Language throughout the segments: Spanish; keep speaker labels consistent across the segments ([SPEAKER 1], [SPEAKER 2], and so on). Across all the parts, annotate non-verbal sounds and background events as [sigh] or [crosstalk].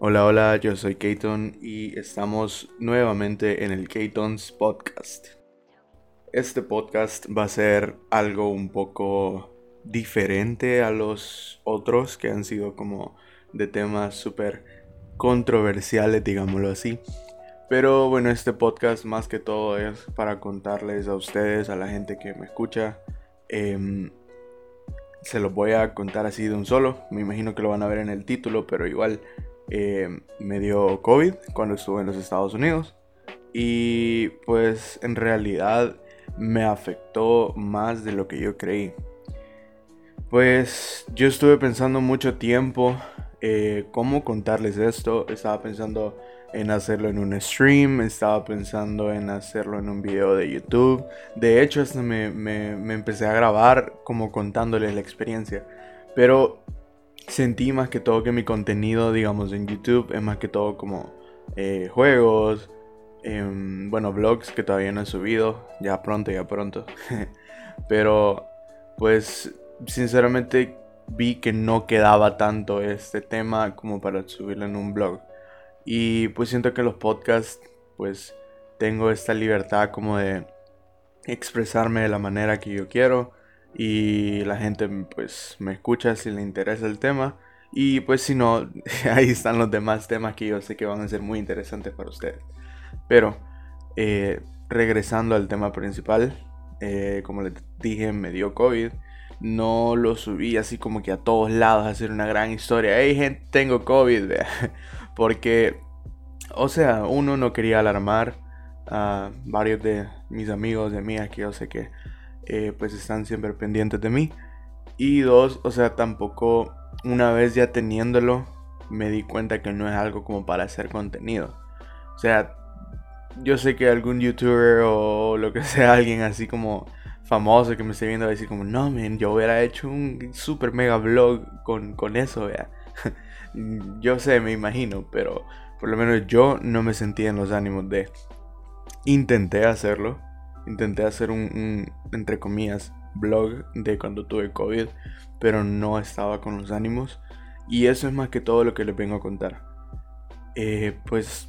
[SPEAKER 1] Hola, hola, yo soy Keaton y estamos nuevamente en el Keaton's Podcast. Este podcast va a ser algo un poco diferente a los otros que han sido como de temas súper controversiales, digámoslo así. Pero bueno, este podcast más que todo es para contarles a ustedes, a la gente que me escucha. Em, se los voy a contar así de un solo. Me imagino que lo van a ver en el título, pero igual eh, me dio COVID cuando estuve en los Estados Unidos. Y pues en realidad me afectó más de lo que yo creí. Pues yo estuve pensando mucho tiempo eh, cómo contarles esto. Estaba pensando en hacerlo en un stream, estaba pensando en hacerlo en un video de YouTube. De hecho, hasta me, me empecé a grabar como contándoles la experiencia. Pero sentí más que todo que mi contenido, digamos, en YouTube es más que todo como eh, juegos, em, bueno, vlogs que todavía no he subido, ya pronto, ya pronto. [laughs] Pero, pues, sinceramente vi que no quedaba tanto este tema como para subirlo en un blog. Y pues siento que los podcasts, pues, tengo esta libertad como de expresarme de la manera que yo quiero y la gente pues me escucha si le interesa el tema y pues si no, [laughs] ahí están los demás temas que yo sé que van a ser muy interesantes para ustedes. Pero eh, regresando al tema principal, eh, como les dije, me dio COVID. No lo subí así como que a todos lados a hacer una gran historia. Hey gente, tengo COVID. [laughs] Porque, o sea, uno no quería alarmar a varios de mis amigos, de mí, que yo sé que eh, pues están siempre pendientes de mí. Y dos, o sea, tampoco una vez ya teniéndolo, me di cuenta que no es algo como para hacer contenido. O sea, yo sé que algún youtuber o lo que [laughs] sea, alguien así como famoso que me esté viendo va a decir como, no, man, yo hubiera hecho un super mega vlog con, con eso, vea. [laughs] yo sé, me imagino, pero por lo menos yo no me sentía en los ánimos de... Intenté hacerlo, intenté hacer un, entre comillas, blog de cuando tuve COVID, pero no estaba con los ánimos. Y eso es más que todo lo que les vengo a contar. Eh, pues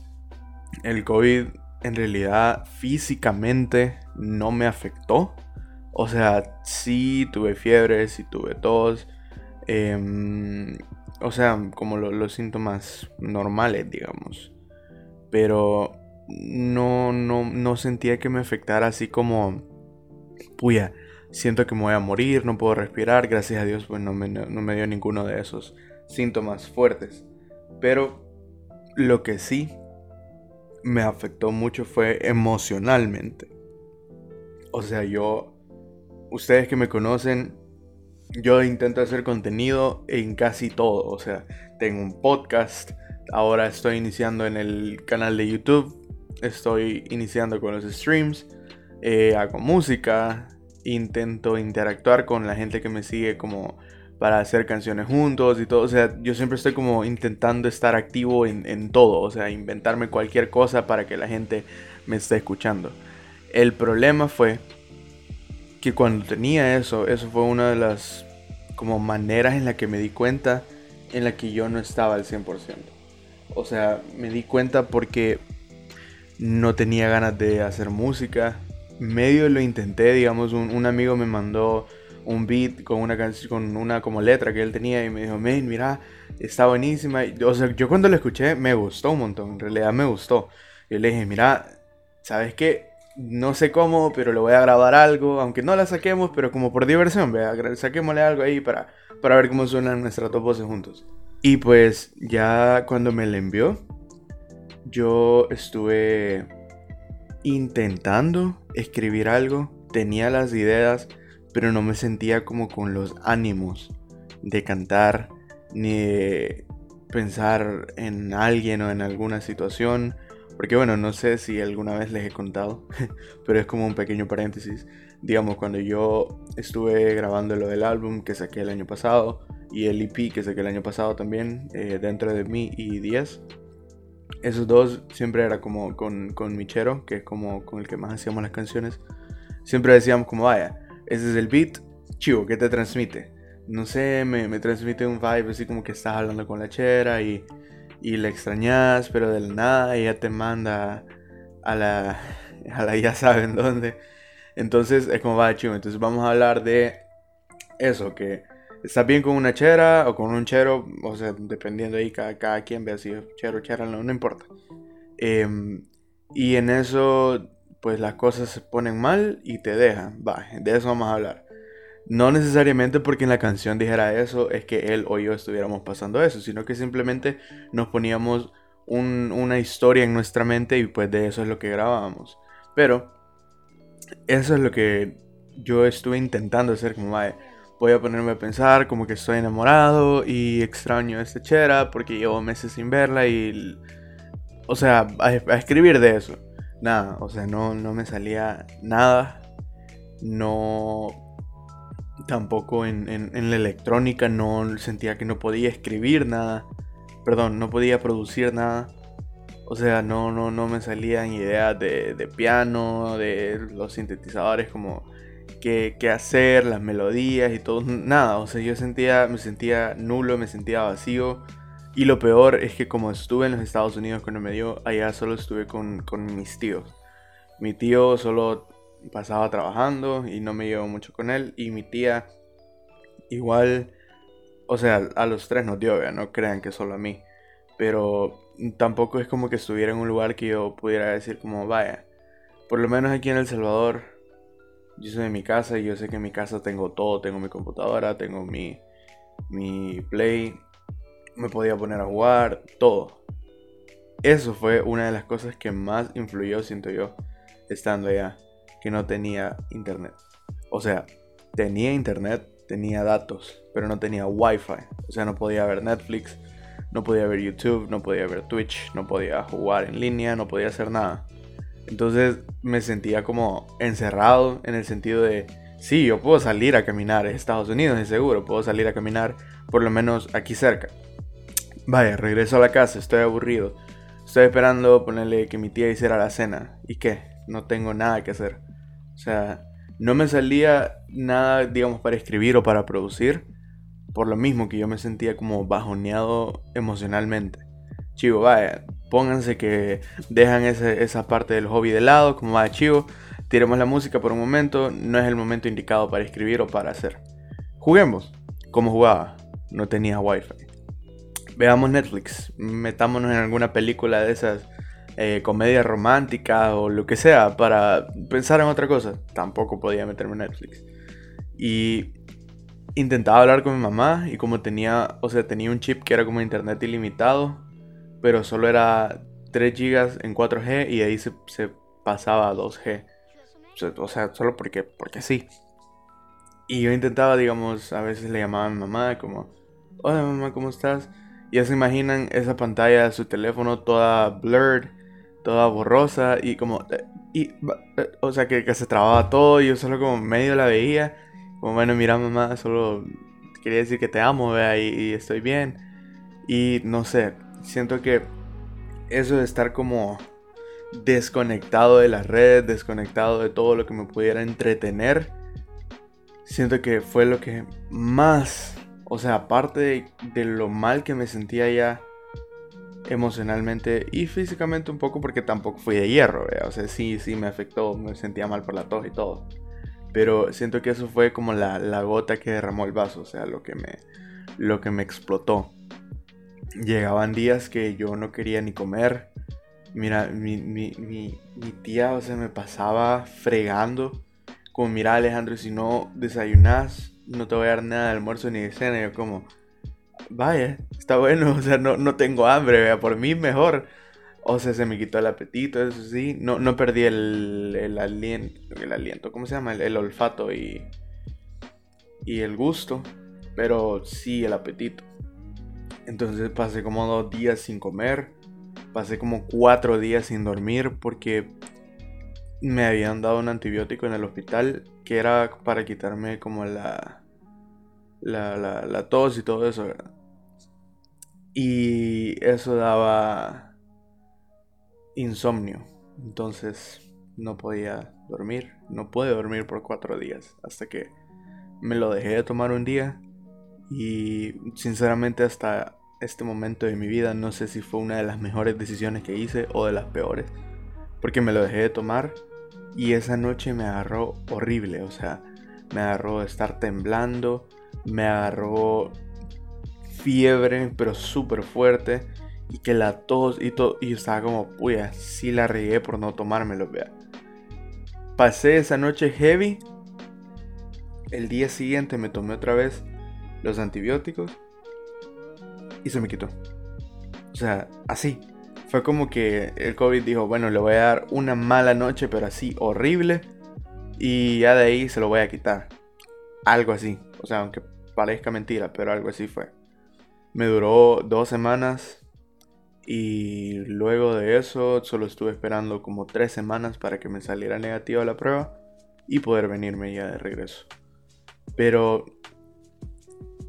[SPEAKER 1] el COVID en realidad físicamente no me afectó. O sea, sí tuve fiebre, sí tuve tos. Em, o sea, como los síntomas normales, digamos. Pero no, no, no sentía que me afectara así como, puya, siento que me voy a morir, no puedo respirar, gracias a Dios pues no me, no me dio ninguno de esos síntomas fuertes. Pero lo que sí me afectó mucho fue emocionalmente. O sea, yo, ustedes que me conocen, yo intento hacer contenido en casi todo. O sea, tengo un podcast, ahora estoy iniciando en el canal de YouTube estoy iniciando con los streams, eh, hago música, intento interactuar con la gente que me sigue como para hacer canciones juntos y todo. O sea, yo siempre estoy como intentando estar activo en, todo. O sea, inventarme cualquier cosa para que la gente me esté escuchando. El problema fue que cuando tenía eso, eso fue una de las como maneras en la que me di cuenta en la que yo no estaba al 100%. O sea, me di cuenta porque no tenía ganas de hacer música. Medio lo intenté, digamos, un, amigo me mandó un beat con una canción, con una como letra que él tenía y me dijo, men, mira, está buenísima. O sea, yo cuando lo escuché me gustó un montón, en realidad me gustó. Yo le dije, mira, ¿sabes qué? No sé cómo, pero le voy a grabar algo, aunque no la saquemos, pero como por diversión, vea, saquémosle algo ahí para, para ver cómo suenan nuestras dos voces juntos. Y pues ya cuando me la envió, yo estuve intentando escribir algo, tenía las ideas, pero no me sentía como con los ánimos de cantar ni de pensar en alguien o en alguna situación. Porque bueno, no sé si alguna vez les he contado, [laughs] pero es como un pequeño paréntesis. Digamos, cuando yo estuve grabando lo del álbum que saqué el año pasado y el EP que saqué el año pasado también, eh, dentro de mí y 10, esos dos siempre era como con, con Michero, que es como con el que más hacíamos las canciones. Siempre decíamos como, vaya, ese es el beat, chivo, ¿qué te transmite? No sé, me, me transmite un vibe así como que estás hablando con la chera y, y le extrañas, pero de la nada ella te manda a la, a la ya saben dónde. Entonces es como va chivo. Entonces vamos a hablar de eso, que estás bien con una chera o con un chero, o sea, dependiendo ahí cada, cada quien ve si chero, chera, no, no importa. Em, y en eso, pues las cosas se ponen mal y te dejan. Va, de eso vamos a hablar. No necesariamente porque en la canción dijera eso es que él o yo estuviéramos pasando eso, sino que simplemente nos poníamos una historia en nuestra mente y pues de eso es lo que grabábamos. Pero eso es lo que yo estuve intentando hacer como voy a ponerme a pensar como que estoy enamorado y extraño a esta chera porque llevo meses sin verla y o sea, a, escribir de eso. Nada, o sea, no, no me salía nada. No tampoco en, la electrónica no sentía que no podía escribir nada. Perdón, no podía producir nada. O sea, no, no, no me salían ideas de, de piano, de los sintetizadores, como qué, hacer, las melodías y todo. Nada, o sea, yo sentía, me sentía nulo, me sentía vacío. Y lo peor es que como estuve en los Estados Unidos cuando me dio, allá solo estuve con, con mis tíos. Mi tío solo pasaba trabajando y no me llevo mucho con él. Y mi tía, igual, o sea, a los tres nos dio, no crean que solo a mí. Pero tampoco es como que estuviera en un lugar que yo pudiera decir como, vaya, por lo menos aquí en El Salvador, yo soy de mi casa y yo sé que en mi casa tengo todo, tengo mi computadora, tengo mi, mi play, me podía poner a jugar, todo. Eso fue una de las cosas que más influyó, siento yo, estando allá que no tenía internet. O sea, tenía internet, tenía datos, pero no tenía wifi. O sea, no podía ver Netflix, no podía ver YouTube, no podía ver Twitch, no podía jugar en línea, no podía hacer nada. Entonces me sentía como encerrado en el sentido de, sí, yo puedo salir a caminar, en Estados Unidos es seguro, puedo salir a caminar por lo menos aquí cerca. Vaya, regreso a la casa, estoy aburrido. Estoy esperando ponerle que mi tía hiciera la cena. ¿Y qué? No tengo nada que hacer. O sea, no me salía nada, digamos, para escribir o para producir. Por lo mismo que yo me sentía como bajoneado emocionalmente. Chivo, vaya, pónganse que dejan esa parte del hobby de lado, como va chivo, tiremos la música por un momento, no es el momento indicado para escribir o para hacer. Juguemos. como jugaba? No tenía wifi. Veamos Netflix, metámonos en alguna película de esas eh, comedia romántica o lo que sea para pensar en otra cosa. Tampoco podía meterme en Netflix. Y intentaba hablar con mi mamá y como tenía, o sea, tenía un chip que era como internet ilimitado, pero solo era 3 GB en 4G y ahí se, pasaba a 2G. O sea, solo porque, porque sí. Y yo intentaba, digamos, a veces le llamaba a mi mamá como, hola mamá, ¿cómo estás? Y ya se imaginan esa pantalla de su teléfono toda blurred toda borrosa y como... Eh, y, eh, o sea, que, se trababa todo y yo solo como medio la veía. Como, bueno, mira mamá, solo quería decir que te amo, vea, y, estoy bien. Y no sé, siento que eso de estar como desconectado de las redes, desconectado de todo lo que me pudiera entretener, siento que fue lo que más, o sea, aparte de, lo mal que me sentía ya emocionalmente y físicamente un poco porque tampoco fui de hierro, o sea, sí, sí me afectó, me sentía mal por la tos y todo. Pero siento que eso fue como la, gota que derramó el vaso, o sea, lo que me, lo que me explotó. Llegaban días que yo no quería ni comer. Mira, mi, mi, mi, mi tía, o me pasaba fregando. Como, mira Alejandro, si no desayunas, no te voy a dar nada de almuerzo ni de cena. yo como, vaya, está bueno, o sea, no, no tengo hambre, vea, por mí mejor. O sea, se me quitó el apetito, eso sí. No, no perdí el, el, aliento, el aliento, ¿cómo se llama? El, olfato y, y el gusto, pero sí el apetito. Entonces pasé como dos días sin comer, pasé como cuatro días sin dormir porque me habían dado un antibiótico en el hospital que era para quitarme como la, la, la, la tos y todo eso, ¿verdad? Y eso daba insomnio. Entonces no podía dormir. No pude dormir por cuatro días. Hasta que me lo dejé de tomar un día. Y sinceramente hasta este momento de mi vida no sé si fue una de las mejores decisiones que hice o de las peores. Porque me lo dejé de tomar y esa noche me agarró horrible. O sea, me agarró de estar temblando, me agarró fiebre, pero súper fuerte. Y que la tos y todo. Y estaba como, puya, sí la regué por no tomármelo, vea. Pasé esa noche heavy. El día siguiente me tomé otra vez los antibióticos. Y se me quitó. O sea, así. Fue como que el COVID dijo, bueno, le voy a dar una mala noche, pero así horrible. Y ya de ahí se lo voy a quitar. Algo así. O sea, aunque parezca mentira, pero algo así fue. Me duró dos semanas y luego de eso solo estuve esperando como tres semanas para que me saliera negativa la prueba y poder venirme ya de regreso. Pero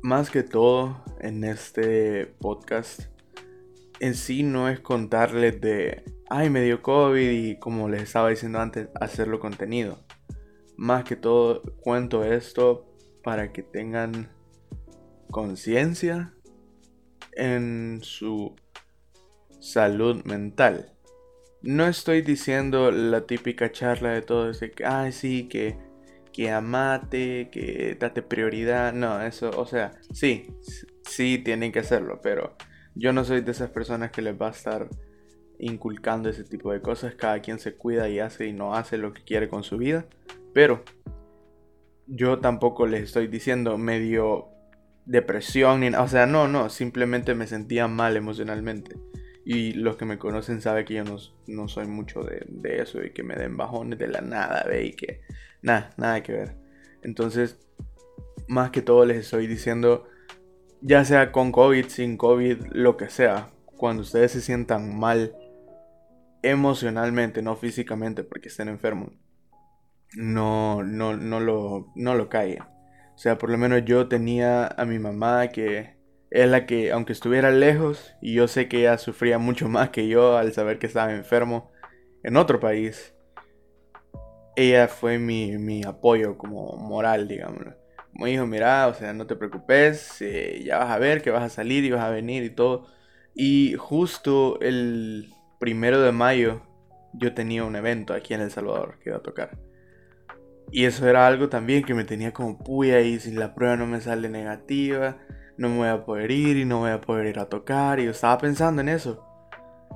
[SPEAKER 1] más que todo en este podcast, en sí no es contarles de, ay, me dio COVID y como les estaba diciendo antes, hacerlo contenido. Más que todo cuento esto para que tengan conciencia en su salud mental. No estoy diciendo la típica charla de todo de que, ay, sí, que, que amate, que date prioridad. No, eso, o sea, sí, sí tienen que hacerlo, pero yo no soy de esas personas que les va a estar inculcando ese tipo de cosas. Cada quien se cuida y hace y no hace lo que quiere con su vida. Pero yo tampoco les estoy diciendo medio depresión, ni, o sea, no, no, simplemente me sentía mal emocionalmente. Y los que me conocen saben que yo no, soy mucho de, eso y que me den bajones de la nada, ve, y que nada, nada que ver. Entonces, más que todo les estoy diciendo, ya sea con COVID, sin COVID, lo que sea, cuando ustedes se sientan mal emocionalmente, no físicamente porque estén enfermos, no, no, no, lo, no lo callen. O sea, por lo menos yo tenía a mi mamá que es la que, aunque estuviera lejos, y yo sé que ella sufría mucho más que yo al saber que estaba enfermo en otro país, ella fue mi, apoyo como moral, digamos. Me dijo, mira, o sea, no te preocupes, eh, ya vas a ver que vas a salir y vas a venir y todo. Y justo el primero de mayo yo tenía un evento aquí en El Salvador que iba a tocar. Y eso era algo también que me tenía como puya y si la prueba no me sale negativa, no me voy a poder ir y no voy a poder ir a tocar. Y yo estaba pensando en eso.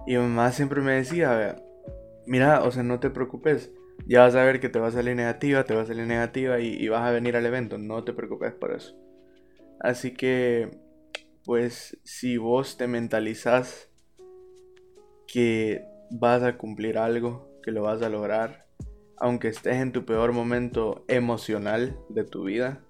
[SPEAKER 1] Y mi mamá siempre me decía, mira, o sea, no te preocupes. Ya vas a ver que te va a salir negativa, te va a salir negativa y, y vas a venir al evento. No te preocupes por eso. Así que, pues, si vos te mentalizas que vas a cumplir algo, que lo vas a lograr, aunque estés en tu peor momento emocional de tu vida,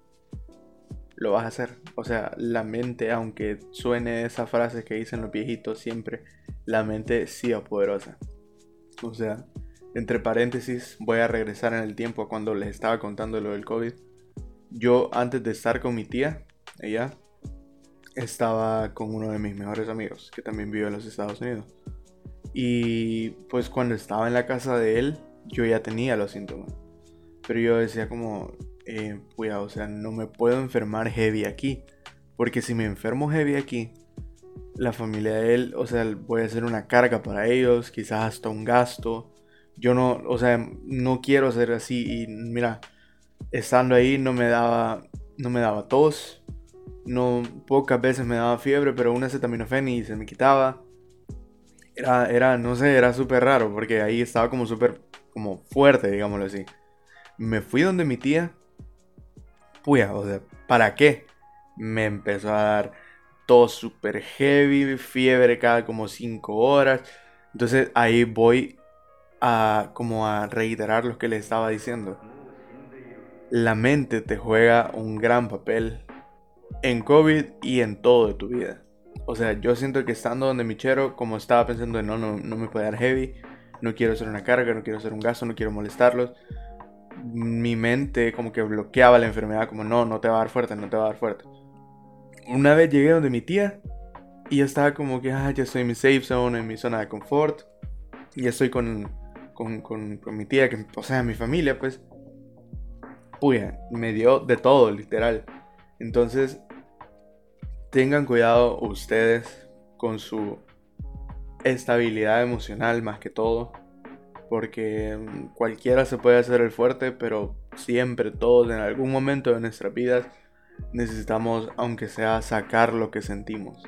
[SPEAKER 1] lo vas a hacer. O sea, la mente, aunque suene esa frase que dicen los viejitos siempre, la mente sí es poderosa. O sea, entre paréntesis, voy a regresar en el tiempo cuando les estaba contando lo del COVID. Yo antes de estar con mi tía, ella, estaba con uno de mis mejores amigos, que también vive en los Estados Unidos. Y pues cuando estaba en la casa de él, yo ya tenía los síntomas. Pero yo decía como, eh, o sea, no me puedo enfermar heavy aquí. Porque si me enfermo heavy aquí, la familia de él, o sea, voy a hacer una carga para ellos, quizás hasta un gasto. Yo no, o sea, no quiero ser así. Y mira, estando ahí no me daba, no me daba tos. No, pocas veces me daba fiebre, pero una acetaminofén y se me quitaba. Era, era, no sé, era súper raro porque ahí estaba como súper como fuerte, digámoslo así. Me fui donde mi tía. Puya, o sea, ¿para qué? Me empezó a dar todo super heavy, fiebre cada como 5 horas. Entonces ahí voy a como a reiterar lo que le estaba diciendo. La mente te juega un gran papel en COVID y en todo de tu vida. O sea, yo siento que estando donde mi chero, como estaba pensando, no, no, no me puede dar heavy, no quiero hacer una carga, no quiero hacer un gasto, no quiero molestarlos. Mi mente como que bloqueaba la enfermedad, como no, no te va a dar fuerte, no te va a dar fuerte. Una vez llegué donde mi tía y yo estaba como que, ah, ya estoy en mi safe zone, en mi zona de confort. Y estoy con, con, con, con mi tía, que, o sea, mi familia, pues. Puya, me dio de todo, literal. Entonces, tengan cuidado ustedes con su estabilidad emocional más que todo. Porque cualquiera se puede hacer el fuerte, pero siempre todos en algún momento de nuestras vidas necesitamos, aunque sea, sacar lo que sentimos.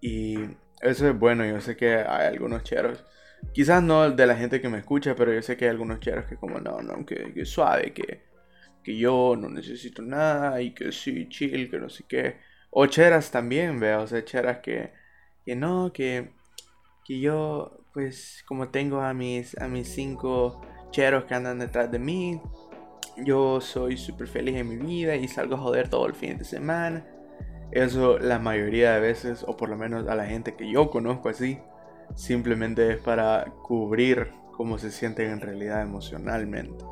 [SPEAKER 1] Y eso es bueno, yo sé que hay algunos cheros, quizás no de la gente que me escucha, pero yo sé que hay algunos cheros que como no, no, que, que suave, que, que yo no necesito nada y que sí, chill, que no sé qué. O cheras también, veo, o sea, cheras que, que no, que, que yo, pues, como tengo a mis, a mis cinco cheros que andan detrás de mí, yo soy súper feliz en mi vida y salgo a joder todo el fin de semana. Eso la mayoría de veces, o por lo menos a la gente que yo conozco así, simplemente es para cubrir cómo se sienten en realidad emocionalmente.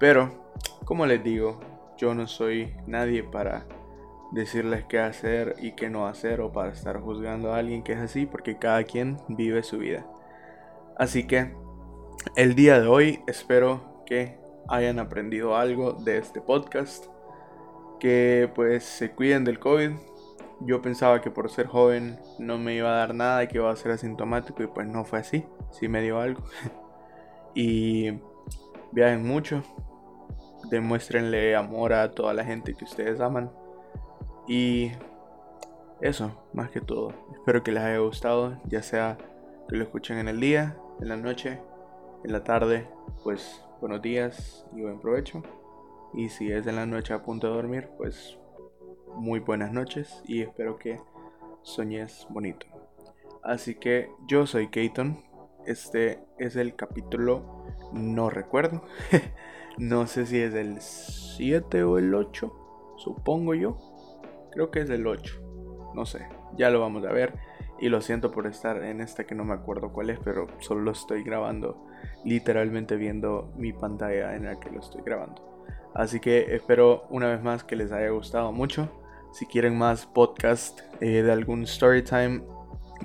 [SPEAKER 1] Pero, como les digo, yo no soy nadie para decirles qué hacer y qué no hacer o para estar juzgando a alguien que es así, porque cada quien vive su vida. Así que el día de hoy espero que hayan aprendido algo de este podcast, que pues se cuiden del COVID. Yo pensaba que por ser joven no me iba a dar nada y que iba a ser asintomático y pues no fue así, sí me dio algo. [laughs] y viajen mucho, demuéstrenle amor a toda la gente que ustedes aman. Y eso, más que todo. Espero que les haya gustado, ya sea que lo escuchen en el día, en la noche, en la tarde, pues buenos días y buen provecho. Y si es en la noche a punto de dormir, pues muy buenas noches y espero que soñes bonito. Así que yo soy Kayton. Este es el capítulo, no recuerdo. [laughs] no sé si es el 7 o el 8, supongo yo. Creo que es el 8. No sé, ya lo vamos a ver. Y lo siento por estar en esta que no me acuerdo cuál es, pero solo lo estoy grabando literalmente viendo mi pantalla en la que lo estoy grabando. Así que espero una vez más que les haya gustado mucho. Si quieren más podcast eh, de algún story time,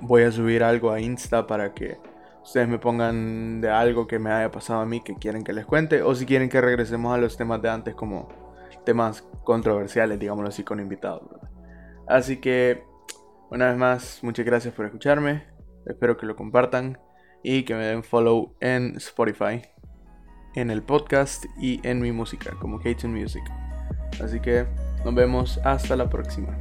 [SPEAKER 1] voy a subir algo a Insta para que ustedes me pongan de algo que me haya pasado a mí que quieren que les cuente. O si quieren que regresemos a los temas de antes como temas controversiales, digámoslo así, con invitados. Así que una vez más, muchas gracias por escucharme. Espero que lo compartan y que me den follow en Spotify, en el podcast y en mi música como Katen Music. Así que nos vemos hasta la próxima.